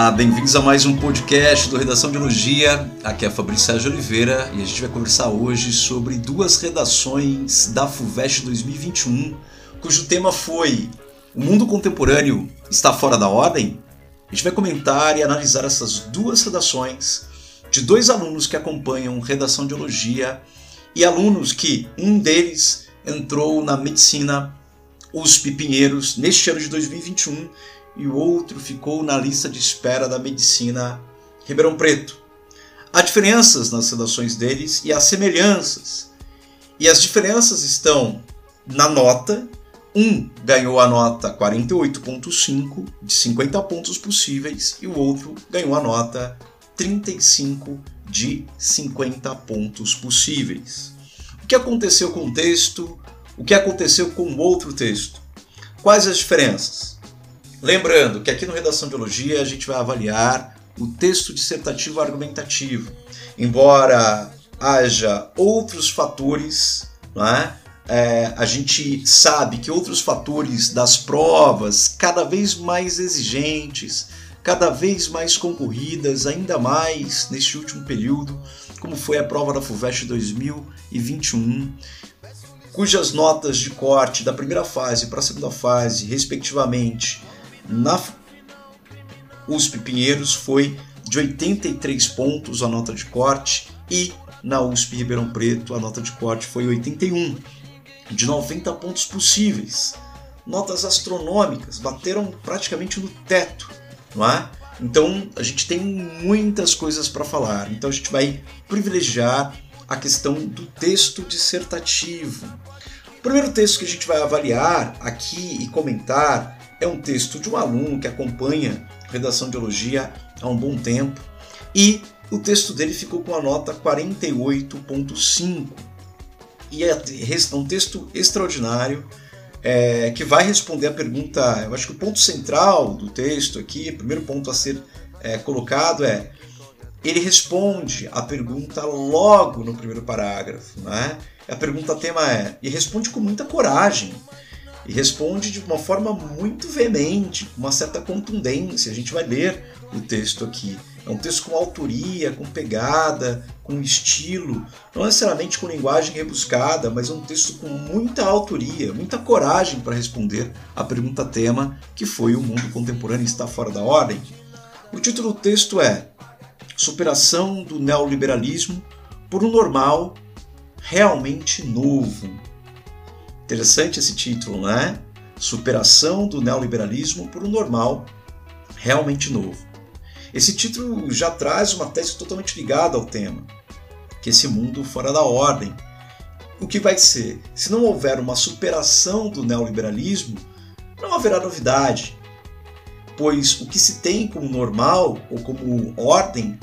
Olá, bem-vindos a mais um podcast do Redação de Elogia. Aqui é Fabrício Sérgio Oliveira e a gente vai conversar hoje sobre duas redações da FUVEST 2021, cujo tema foi O mundo contemporâneo está fora da ordem? A gente vai comentar e analisar essas duas redações de dois alunos que acompanham Redação de Elogia e alunos que um deles entrou na medicina USP Pinheiros neste ano de 2021 e o outro ficou na lista de espera da medicina Ribeirão Preto. Há diferenças nas redações deles e há semelhanças. E as diferenças estão na nota. Um ganhou a nota 48,5 de 50 pontos possíveis e o outro ganhou a nota 35 de 50 pontos possíveis. O que aconteceu com o texto? O que aconteceu com o outro texto? Quais as diferenças? Lembrando que aqui no Redação de Biologia a gente vai avaliar o texto dissertativo argumentativo. Embora haja outros fatores, não é? É, a gente sabe que outros fatores das provas cada vez mais exigentes, cada vez mais concorridas, ainda mais neste último período, como foi a prova da FUVEST 2021, cujas notas de corte da primeira fase para a segunda fase, respectivamente, na USP Pinheiros foi de 83 pontos a nota de corte e na USP Ribeirão Preto a nota de corte foi 81, de 90 pontos possíveis. Notas astronômicas, bateram praticamente no teto, não é? Então a gente tem muitas coisas para falar. Então a gente vai privilegiar a questão do texto dissertativo. O primeiro texto que a gente vai avaliar aqui e comentar é um texto de um aluno que acompanha redação de elogia há um bom tempo e o texto dele ficou com a nota 48.5 e é um texto extraordinário é, que vai responder a pergunta. Eu acho que o ponto central do texto aqui, o primeiro ponto a ser é, colocado é ele responde a pergunta logo no primeiro parágrafo, né? A pergunta tema é e responde com muita coragem e responde de uma forma muito veemente, com uma certa contundência. A gente vai ler o texto aqui. É um texto com autoria, com pegada, com estilo, não necessariamente com linguagem rebuscada, mas é um texto com muita autoria, muita coragem para responder à pergunta tema que foi o mundo contemporâneo está fora da ordem. O título do texto é Superação do neoliberalismo por um normal realmente novo. Interessante esse título, né? Superação do neoliberalismo por um normal realmente novo. Esse título já traz uma tese totalmente ligada ao tema, que esse mundo fora da ordem. O que vai ser? Se não houver uma superação do neoliberalismo, não haverá novidade, pois o que se tem como normal ou como ordem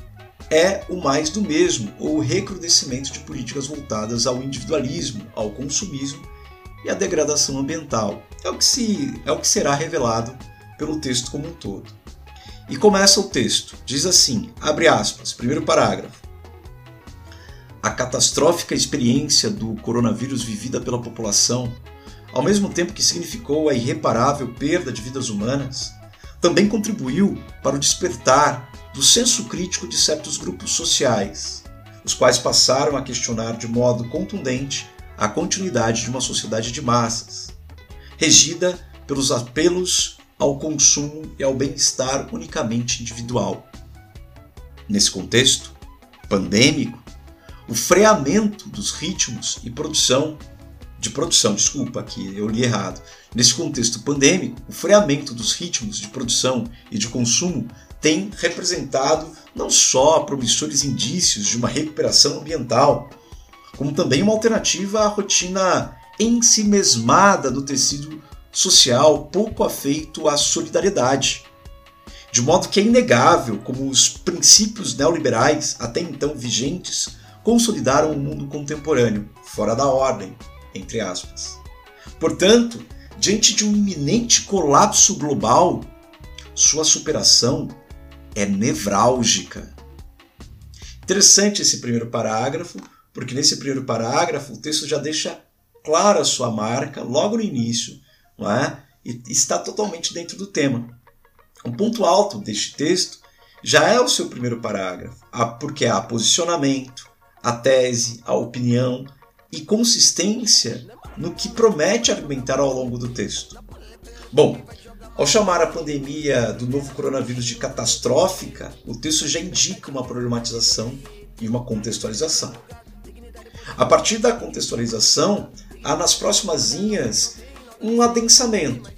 é o mais do mesmo, ou o recrudescimento de políticas voltadas ao individualismo, ao consumismo e a degradação ambiental. É o que, se, é o que será revelado pelo texto como um todo. E começa o texto, diz assim, abre aspas, primeiro parágrafo. A catastrófica experiência do coronavírus vivida pela população, ao mesmo tempo que significou a irreparável perda de vidas humanas, também contribuiu para o despertar do senso crítico de certos grupos sociais, os quais passaram a questionar de modo contundente a continuidade de uma sociedade de massas, regida pelos apelos ao consumo e ao bem-estar unicamente individual. Nesse contexto pandêmico, o freamento dos ritmos e produção de produção, desculpa aqui, eu li errado. Nesse contexto pandêmico, o freamento dos ritmos de produção e de consumo tem representado não só promissores indícios de uma recuperação ambiental, como também uma alternativa à rotina ensimesmada do tecido social pouco afeito à solidariedade. De modo que é inegável como os princípios neoliberais, até então vigentes, consolidaram o mundo contemporâneo, fora da ordem, entre aspas. Portanto, diante de um iminente colapso global, sua superação é nevrálgica. Interessante esse primeiro parágrafo, porque nesse primeiro parágrafo o texto já deixa clara a sua marca logo no início, não é? E está totalmente dentro do tema. Um ponto alto deste texto já é o seu primeiro parágrafo, porque há posicionamento, a tese, a opinião e consistência no que promete argumentar ao longo do texto. Bom, ao chamar a pandemia do novo coronavírus de catastrófica, o texto já indica uma problematização e uma contextualização. A partir da contextualização, há nas próximas linhas um adensamento.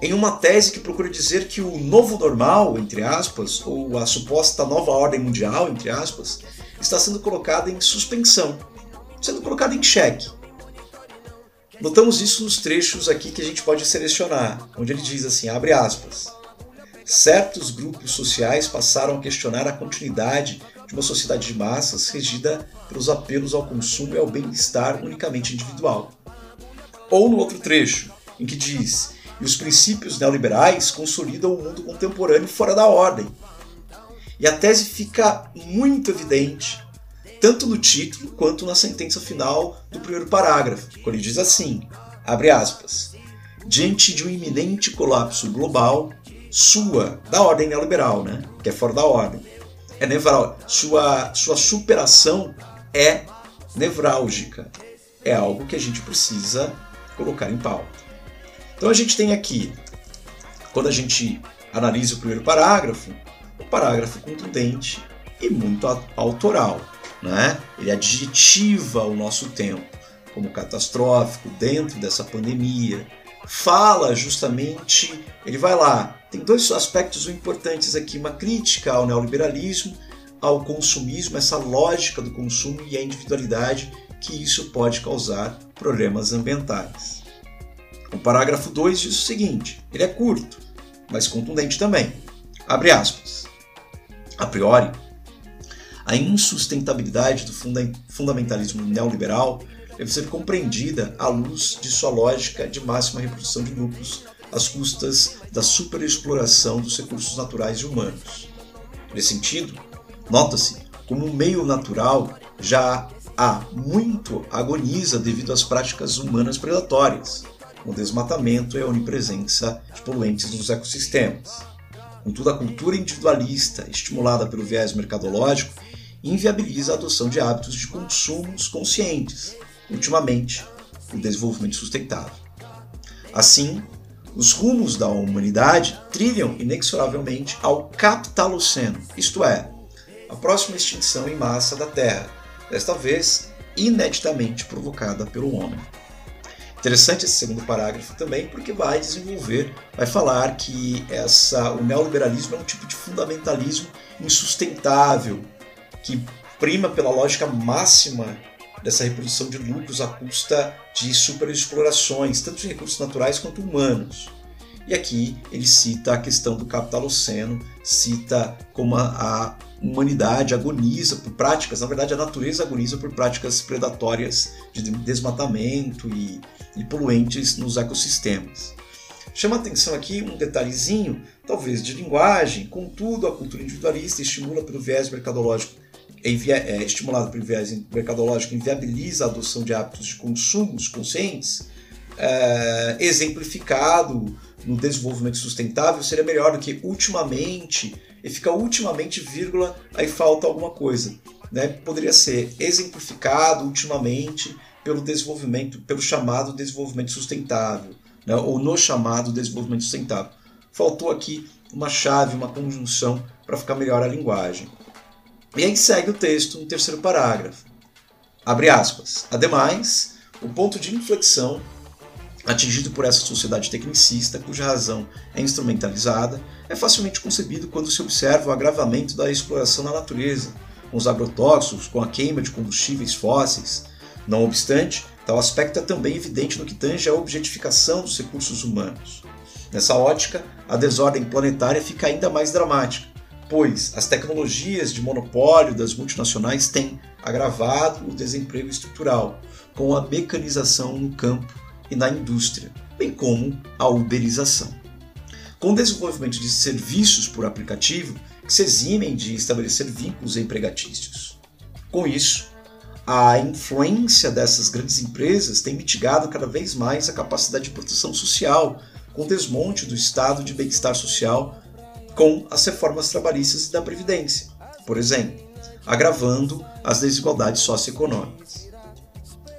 Em uma tese que procura dizer que o novo normal, entre aspas, ou a suposta nova ordem mundial, entre aspas, está sendo colocada em suspensão, sendo colocada em xeque. Notamos isso nos trechos aqui que a gente pode selecionar, onde ele diz assim, abre aspas, certos grupos sociais passaram a questionar a continuidade de uma sociedade de massas regida pelos apelos ao consumo e ao bem-estar unicamente individual. Ou no outro trecho, em que diz: e os princípios neoliberais consolidam o mundo contemporâneo fora da ordem. E a tese fica muito evidente, tanto no título quanto na sentença final do primeiro parágrafo, quando ele diz assim: abre aspas. Diante de um iminente colapso global, sua, da ordem neoliberal, né? Que é fora da ordem, é nevral, sua, sua superação é nevrálgica. É algo que a gente precisa colocar em pauta. Então a gente tem aqui, quando a gente analisa o primeiro parágrafo, um parágrafo contundente e muito autoral. Né? Ele adjetiva o nosso tempo como catastrófico dentro dessa pandemia. Fala justamente, ele vai lá, tem dois aspectos importantes aqui: uma crítica ao neoliberalismo, ao consumismo, essa lógica do consumo e a individualidade que isso pode causar problemas ambientais. O parágrafo 2 diz o seguinte: ele é curto, mas contundente também. Abre aspas. A priori, a insustentabilidade do fundamentalismo neoliberal deve ser compreendida à luz de sua lógica de máxima reprodução de lucros às custas da superexploração dos recursos naturais e humanos. Nesse sentido, nota-se como um meio natural já há muito agoniza devido às práticas humanas predatórias, o desmatamento e a onipresença de poluentes nos ecossistemas. Contudo, a cultura individualista, estimulada pelo viés mercadológico, inviabiliza a adoção de hábitos de consumos conscientes, ultimamente, o desenvolvimento sustentável. Assim, os rumos da humanidade trilham inexoravelmente ao capitaloceno, isto é, a próxima extinção em massa da Terra, desta vez ineditamente provocada pelo homem. Interessante esse segundo parágrafo também, porque vai desenvolver, vai falar que essa, o neoliberalismo é um tipo de fundamentalismo insustentável, que prima pela lógica máxima dessa reprodução de lucros à custa de superexplorações, tanto de recursos naturais quanto humanos. E aqui ele cita a questão do capitaloceno, cita como a, humanidade agoniza por práticas, na verdade a natureza agoniza por práticas predatórias de desmatamento e, e poluentes nos ecossistemas. Chama atenção aqui um detalhezinho, talvez de linguagem, contudo a cultura individualista estimula pelo viés mercadológico é, estimulado pelo viés mercadológico inviabiliza a adoção de hábitos de consumos conscientes, é, exemplificado no desenvolvimento sustentável, seria melhor do que ultimamente, e fica ultimamente, vírgula, aí falta alguma coisa. Né? Poderia ser exemplificado ultimamente pelo desenvolvimento, pelo chamado desenvolvimento sustentável, né? ou no chamado desenvolvimento sustentável. Faltou aqui uma chave, uma conjunção para ficar melhor a linguagem. E aí segue o texto no terceiro parágrafo. Abre aspas. Ademais, o ponto de inflexão atingido por essa sociedade tecnicista, cuja razão é instrumentalizada, é facilmente concebido quando se observa o agravamento da exploração na natureza, com os agrotóxicos, com a queima de combustíveis fósseis. Não obstante, tal aspecto é também evidente no que tange à objetificação dos recursos humanos. Nessa ótica, a desordem planetária fica ainda mais dramática, pois as tecnologias de monopólio das multinacionais têm agravado o desemprego estrutural, com a mecanização no campo e na indústria, bem como a uberização. Com o desenvolvimento de serviços por aplicativo que se eximem de estabelecer vínculos empregatícios. Com isso, a influência dessas grandes empresas tem mitigado cada vez mais a capacidade de proteção social com desmonte do estado de bem-estar social com as reformas trabalhistas e da Previdência, por exemplo, agravando as desigualdades socioeconômicas.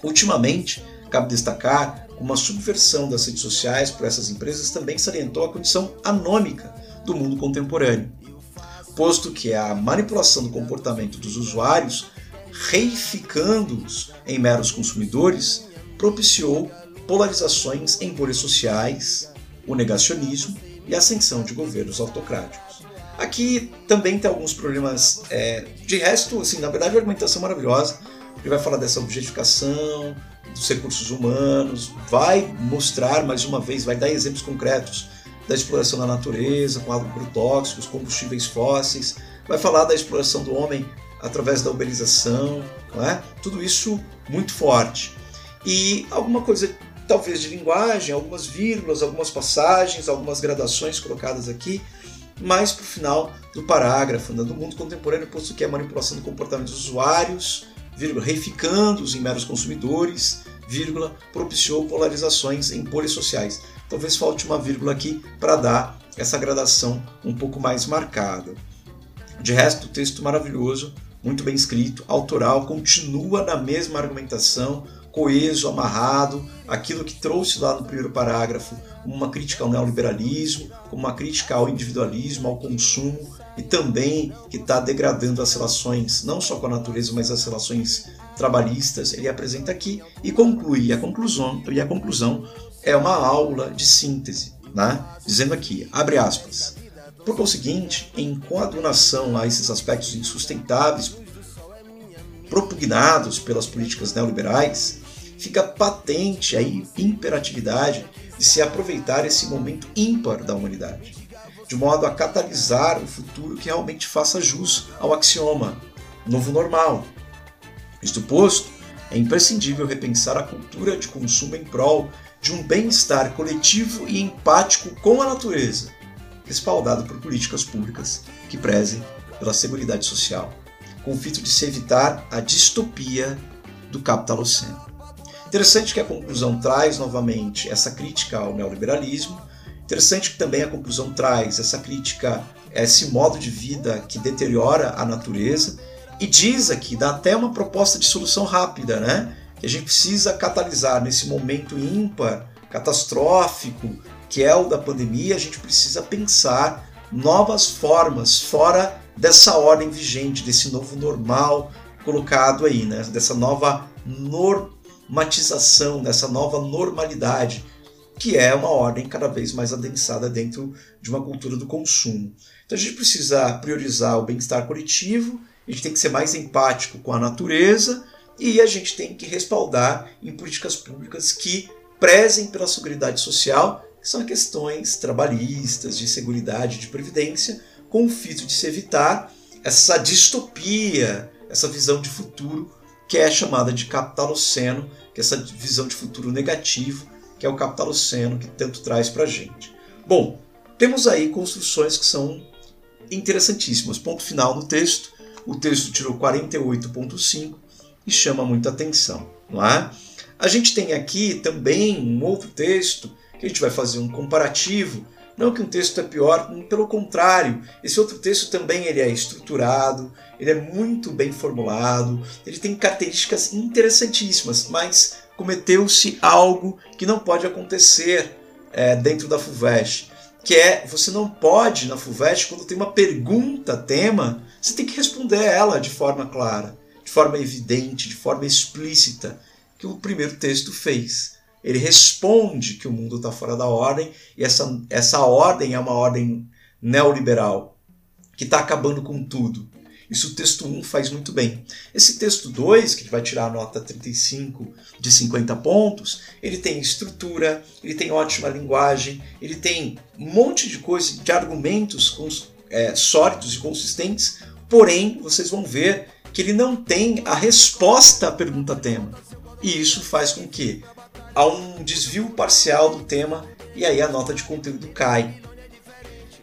Ultimamente, cabe destacar uma subversão das redes sociais por essas empresas também salientou a condição anômica do mundo contemporâneo, posto que a manipulação do comportamento dos usuários, reificando-os em meros consumidores, propiciou polarizações em bolhas sociais, o negacionismo e a ascensão de governos autocráticos. Aqui também tem alguns problemas. É, de resto, assim, na verdade, a argumentação é maravilhosa. Ele vai falar dessa objetificação dos recursos humanos, vai mostrar mais uma vez, vai dar exemplos concretos da exploração da natureza com agrotóxicos, combustíveis fósseis, vai falar da exploração do homem através da uberização, não é? tudo isso muito forte. E alguma coisa talvez de linguagem, algumas vírgulas, algumas passagens, algumas gradações colocadas aqui, mais para o final do parágrafo, né, do mundo contemporâneo, posto que é a manipulação do comportamento dos usuários, vírgula, reificando-os em meros consumidores, vírgula, propiciou polarizações em bolhas sociais. Talvez falte uma vírgula aqui para dar essa gradação um pouco mais marcada. De resto, texto maravilhoso, muito bem escrito, autoral, continua na mesma argumentação, coeso, amarrado, aquilo que trouxe lá no primeiro parágrafo, uma crítica ao neoliberalismo, uma crítica ao individualismo, ao consumo, e também que está degradando as relações, não só com a natureza, mas as relações trabalhistas, ele apresenta aqui e conclui. E a conclusão, e a conclusão é uma aula de síntese, né? dizendo aqui, abre aspas, por conseguinte, em coadunação a esses aspectos insustentáveis propugnados pelas políticas neoliberais, fica patente a imperatividade de se aproveitar esse momento ímpar da humanidade, de modo a catalisar o futuro que realmente faça jus ao axioma novo normal. Isto posto, é imprescindível repensar a cultura de consumo em prol de um bem-estar coletivo e empático com a natureza, respaldado por políticas públicas que prezem pela segurança social, com o fito de se evitar a distopia do capitaloceno. Interessante que a conclusão traz novamente essa crítica ao neoliberalismo. Interessante que também a conclusão traz essa crítica a esse modo de vida que deteriora a natureza e diz aqui, dá até uma proposta de solução rápida, né? Que a gente precisa catalisar nesse momento ímpar, catastrófico, que é o da pandemia, a gente precisa pensar novas formas fora dessa ordem vigente, desse novo normal colocado aí, né? Dessa nova norma matização, dessa nova normalidade, que é uma ordem cada vez mais adensada dentro de uma cultura do consumo. Então a gente precisa priorizar o bem-estar coletivo, a gente tem que ser mais empático com a natureza e a gente tem que respaldar em políticas públicas que prezem pela segurança social, que são questões trabalhistas, de segurança, de previdência, com o fito de se evitar essa distopia, essa visão de futuro que é chamada de capitaloceno, que é essa visão de futuro negativo, que é o capitaloceno que tanto traz para a gente. Bom, temos aí construções que são interessantíssimas. Ponto final no texto. O texto tirou 48.5 e chama muita atenção, não é? A gente tem aqui também um outro texto que a gente vai fazer um comparativo não que um texto é pior, pelo contrário, esse outro texto também ele é estruturado, ele é muito bem formulado, ele tem características interessantíssimas, mas cometeu-se algo que não pode acontecer é, dentro da FUVEST, que é você não pode na FUVEST, quando tem uma pergunta tema, você tem que responder ela de forma clara, de forma evidente, de forma explícita, que o primeiro texto fez ele responde que o mundo está fora da ordem e essa, essa ordem é uma ordem neoliberal que está acabando com tudo. Isso o texto 1 faz muito bem. Esse texto 2, que vai tirar a nota 35 de 50 pontos, ele tem estrutura, ele tem ótima linguagem, ele tem um monte de coisa, de argumentos é, sólidos e consistentes, porém, vocês vão ver que ele não tem a resposta à pergunta tema. E isso faz com que há um desvio parcial do tema e aí a nota de conteúdo cai.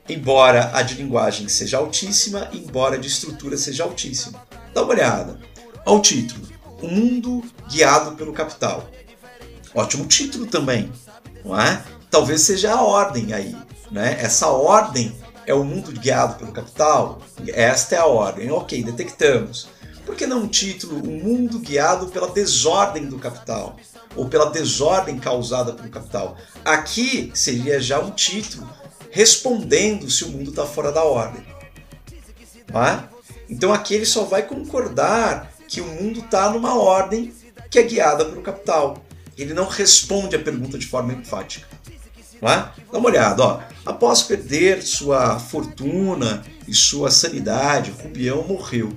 Embora a de linguagem seja altíssima, embora a de estrutura seja altíssima. Dá uma olhada. Ao título: O Mundo Guiado pelo Capital. Ótimo título também, não é? talvez seja a ordem aí. Né? Essa ordem é o mundo guiado pelo capital? Esta é a ordem. Ok, detectamos. Por que não um título, O Mundo Guiado pela Desordem do Capital? Ou pela desordem causada pelo capital? Aqui seria já um título respondendo se o mundo está fora da ordem. É? Então aqui ele só vai concordar que o mundo está numa ordem que é guiada pelo capital. Ele não responde a pergunta de forma enfática. É? Dá uma olhada, ó. após perder sua fortuna e sua sanidade, Rubião morreu,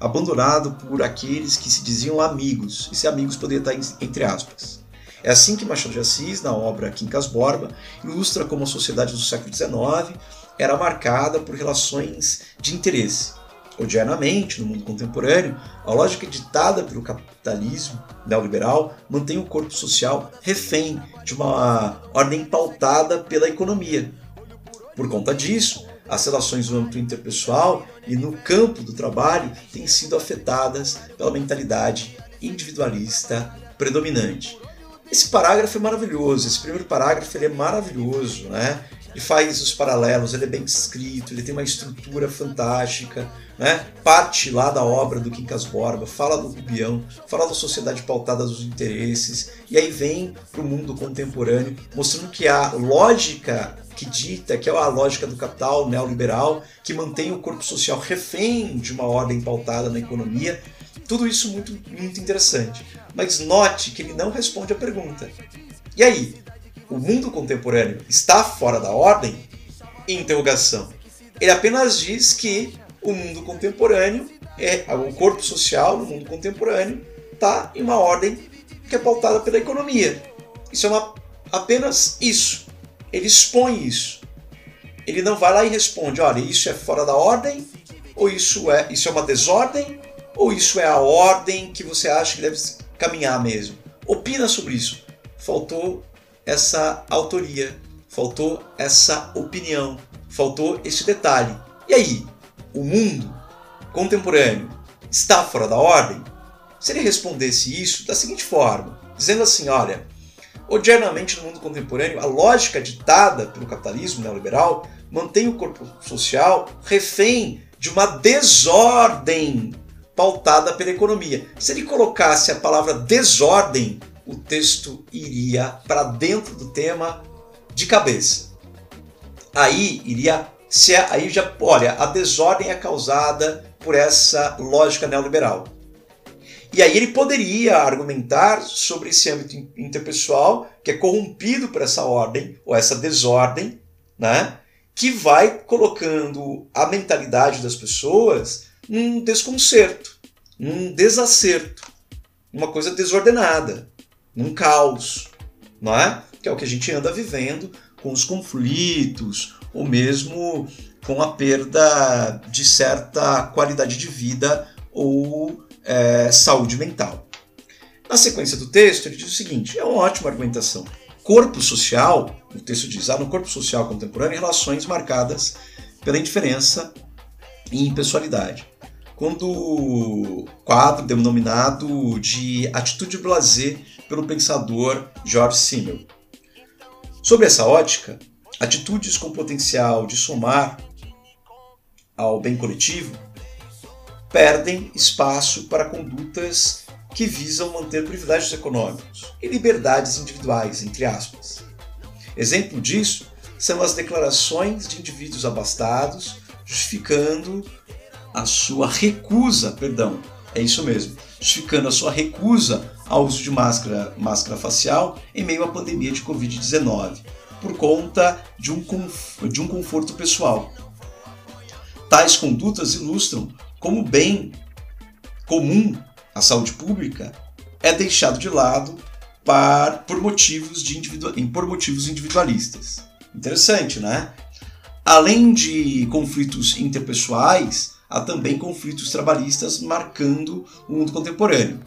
abandonado por aqueles que se diziam amigos. Esse amigos poderia estar entre aspas. É assim que Machado de Assis, na obra Quincas Borba, ilustra como a sociedade do século XIX era marcada por relações de interesse. Odiernamente, no mundo contemporâneo, a lógica ditada pelo capitalismo neoliberal mantém o corpo social refém de uma ordem pautada pela economia. Por conta disso, as relações no âmbito interpessoal e no campo do trabalho têm sido afetadas pela mentalidade individualista predominante. Esse parágrafo é maravilhoso, esse primeiro parágrafo ele é maravilhoso, né? Ele faz os paralelos, ele é bem escrito, ele tem uma estrutura fantástica, né? Parte lá da obra do Quincas Borba, fala do Rubião, fala da sociedade pautada dos interesses, e aí vem para o mundo contemporâneo, mostrando que a lógica que dita, que é a lógica do capital neoliberal, que mantém o corpo social refém de uma ordem pautada na economia, tudo isso muito, muito interessante. Mas note que ele não responde a pergunta. E aí? O mundo contemporâneo está fora da ordem? Interrogação. Ele apenas diz que o mundo contemporâneo, é o corpo social no mundo contemporâneo, está em uma ordem que é pautada pela economia. Isso é uma, apenas isso. Ele expõe isso. Ele não vai lá e responde, olha, isso é fora da ordem, ou isso é, isso é uma desordem, ou isso é a ordem que você acha que deve caminhar mesmo? Opina sobre isso. Faltou essa autoria, faltou essa opinião, faltou esse detalhe. E aí, o mundo contemporâneo está fora da ordem? Se ele respondesse isso da seguinte forma, dizendo assim: olha, odiernamente no mundo contemporâneo, a lógica ditada pelo capitalismo neoliberal mantém o corpo social refém de uma desordem pautada pela economia. Se ele colocasse a palavra desordem, o texto iria para dentro do tema de cabeça. Aí iria se aí já, olha, a desordem é causada por essa lógica neoliberal. E aí ele poderia argumentar sobre esse âmbito interpessoal que é corrompido por essa ordem ou essa desordem, né? Que vai colocando a mentalidade das pessoas num desconcerto, num desacerto, uma coisa desordenada, num caos, não é? Que é o que a gente anda vivendo com os conflitos, ou mesmo com a perda de certa qualidade de vida ou é, saúde mental. Na sequência do texto, ele diz o seguinte: é uma ótima argumentação. Corpo social, o texto diz, há no corpo social contemporâneo relações marcadas pela indiferença e impessoalidade quando quadro denominado de Atitude Blasé pelo pensador George Simmel. Sobre essa ótica, atitudes com potencial de somar ao bem coletivo perdem espaço para condutas que visam manter privilégios econômicos e liberdades individuais, entre aspas. Exemplo disso são as declarações de indivíduos abastados justificando a sua recusa, perdão, é isso mesmo, justificando a sua recusa ao uso de máscara, máscara facial em meio à pandemia de Covid-19, por conta de um, de um conforto pessoal. Tais condutas ilustram como bem comum a saúde pública é deixado de lado par, por, motivos de individual, por motivos individualistas. Interessante, né? Além de conflitos interpessoais, há também conflitos trabalhistas marcando o mundo contemporâneo.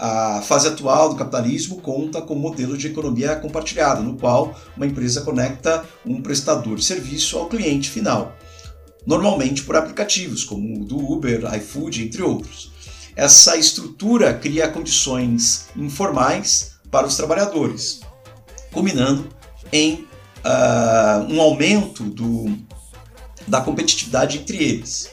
A fase atual do capitalismo conta com um modelo de economia compartilhada, no qual uma empresa conecta um prestador de serviço ao cliente final, normalmente por aplicativos como o do Uber, iFood, entre outros. Essa estrutura cria condições informais para os trabalhadores, culminando em uh, um aumento do, da competitividade entre eles.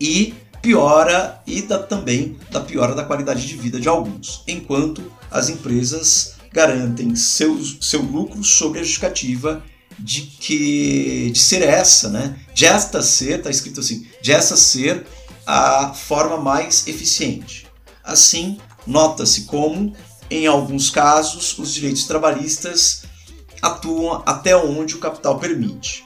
E piora e da, também da piora da qualidade de vida de alguns, enquanto as empresas garantem seu, seu lucro sob a justificativa de que de ser essa, né? De esta ser, está escrito assim, de essa ser a forma mais eficiente. Assim, nota-se como, em alguns casos, os direitos trabalhistas atuam até onde o capital permite.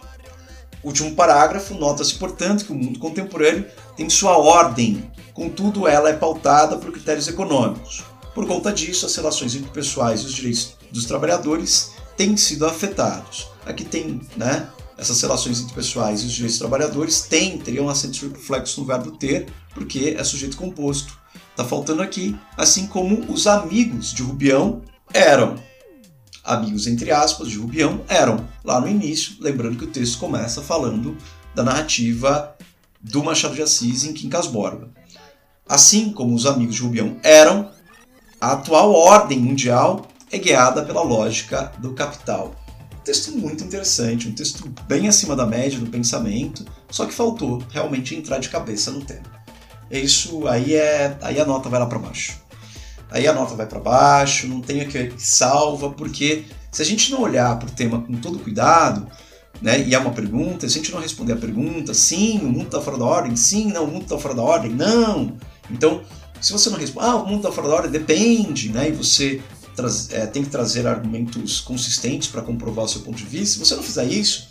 Último parágrafo, nota-se, portanto, que o mundo contemporâneo tem sua ordem, contudo, ela é pautada por critérios econômicos. Por conta disso, as relações interpessoais e os direitos dos trabalhadores têm sido afetados. Aqui tem, né, essas relações interpessoais e os direitos dos trabalhadores têm, teriam acento reflexo no verbo ter, porque é sujeito composto. Está faltando aqui, assim como os amigos de Rubião eram amigos entre aspas de Rubião eram lá no início, lembrando que o texto começa falando da narrativa do Machado de Assis em Quincas Borba. Assim como os amigos de Rubião eram, a atual ordem mundial é guiada pela lógica do capital. Um texto muito interessante, um texto bem acima da média do pensamento, só que faltou realmente entrar de cabeça no tema. Isso aí é aí a nota vai lá para baixo aí a nota vai para baixo, não tem aquele que salva, porque se a gente não olhar para o tema com todo cuidado, né, e é uma pergunta, se a gente não responder a pergunta, sim, o mundo está fora da ordem, sim, não, o mundo está fora da ordem, não. Então, se você não responde, ah, o mundo está fora da ordem, depende, né, e você é, tem que trazer argumentos consistentes para comprovar o seu ponto de vista, se você não fizer isso,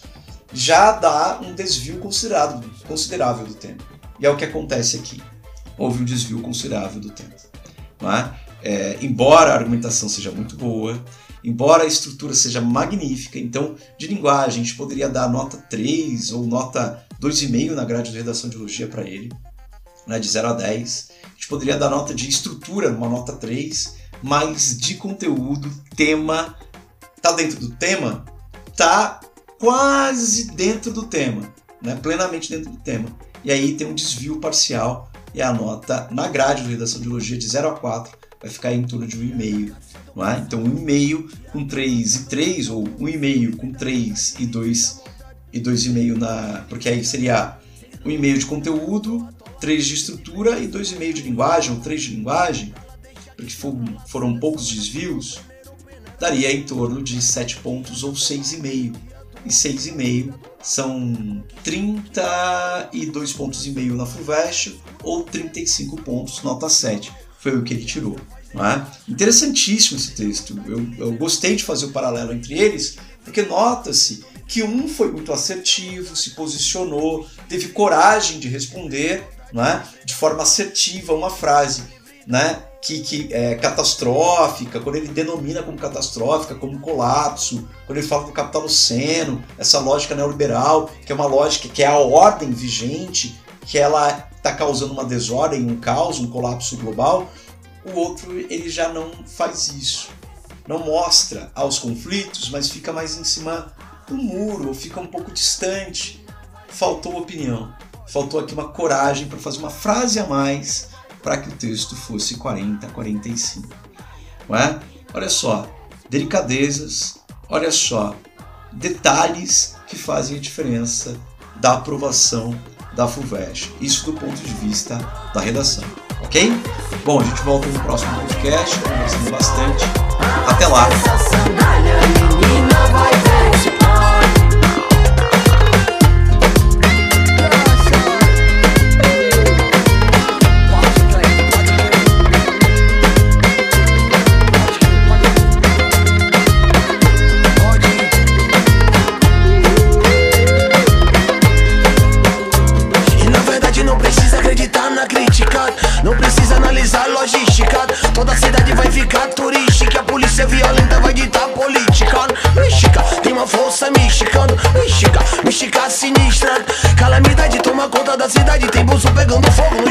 já dá um desvio considerável, considerável do tema. E é o que acontece aqui. Houve um desvio considerável do tema. Não é? É, embora a argumentação seja muito boa, embora a estrutura seja magnífica, então de linguagem a gente poderia dar nota 3 ou nota 2,5 na grade de redação de elogia para ele, né, de 0 a 10. A gente poderia dar nota de estrutura, uma nota 3, mas de conteúdo, tema, tá dentro do tema? Tá quase dentro do tema, né, plenamente dentro do tema. E aí tem um desvio parcial e a nota na grade de redação de elogia de 0 a 4 vai ficar em torno de 1,5. Não é? Então 1,5 com 3 e 3, ou 1,5 com 3 e 2 e 2,5 na. Porque aí seria 1,5 de conteúdo, 3 de estrutura e 2,5 de linguagem, ou 3 de linguagem, porque foram poucos desvios, daria em torno de 7 pontos ou 6,5. E 6,5 são 32 pontos e meio na FUVEST ou 35 pontos nota 7 foi o que ele tirou. É? Interessantíssimo esse texto. Eu, eu gostei de fazer o paralelo entre eles, porque nota-se que um foi muito assertivo, se posicionou, teve coragem de responder é? de forma assertiva uma frase né? que, que é catastrófica, quando ele denomina como catastrófica, como colapso, quando ele fala do capitaloceno, essa lógica neoliberal, que é uma lógica que é a ordem vigente, que ela está causando uma desordem, um caos, um colapso global, o outro ele já não faz isso. Não mostra aos conflitos, mas fica mais em cima do muro, ou fica um pouco distante. Faltou opinião. Faltou aqui uma coragem para fazer uma frase a mais para que o texto fosse 40, 45. Não é? Olha só, delicadezas, olha só, detalhes que fazem a diferença da aprovação da FUVEST. Isso do ponto de vista da redação, ok? Bom, a gente volta no próximo podcast, conversando bastante. Até lá!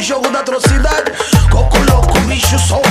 Jogo da atrocidade. Coco louco, bicho solto,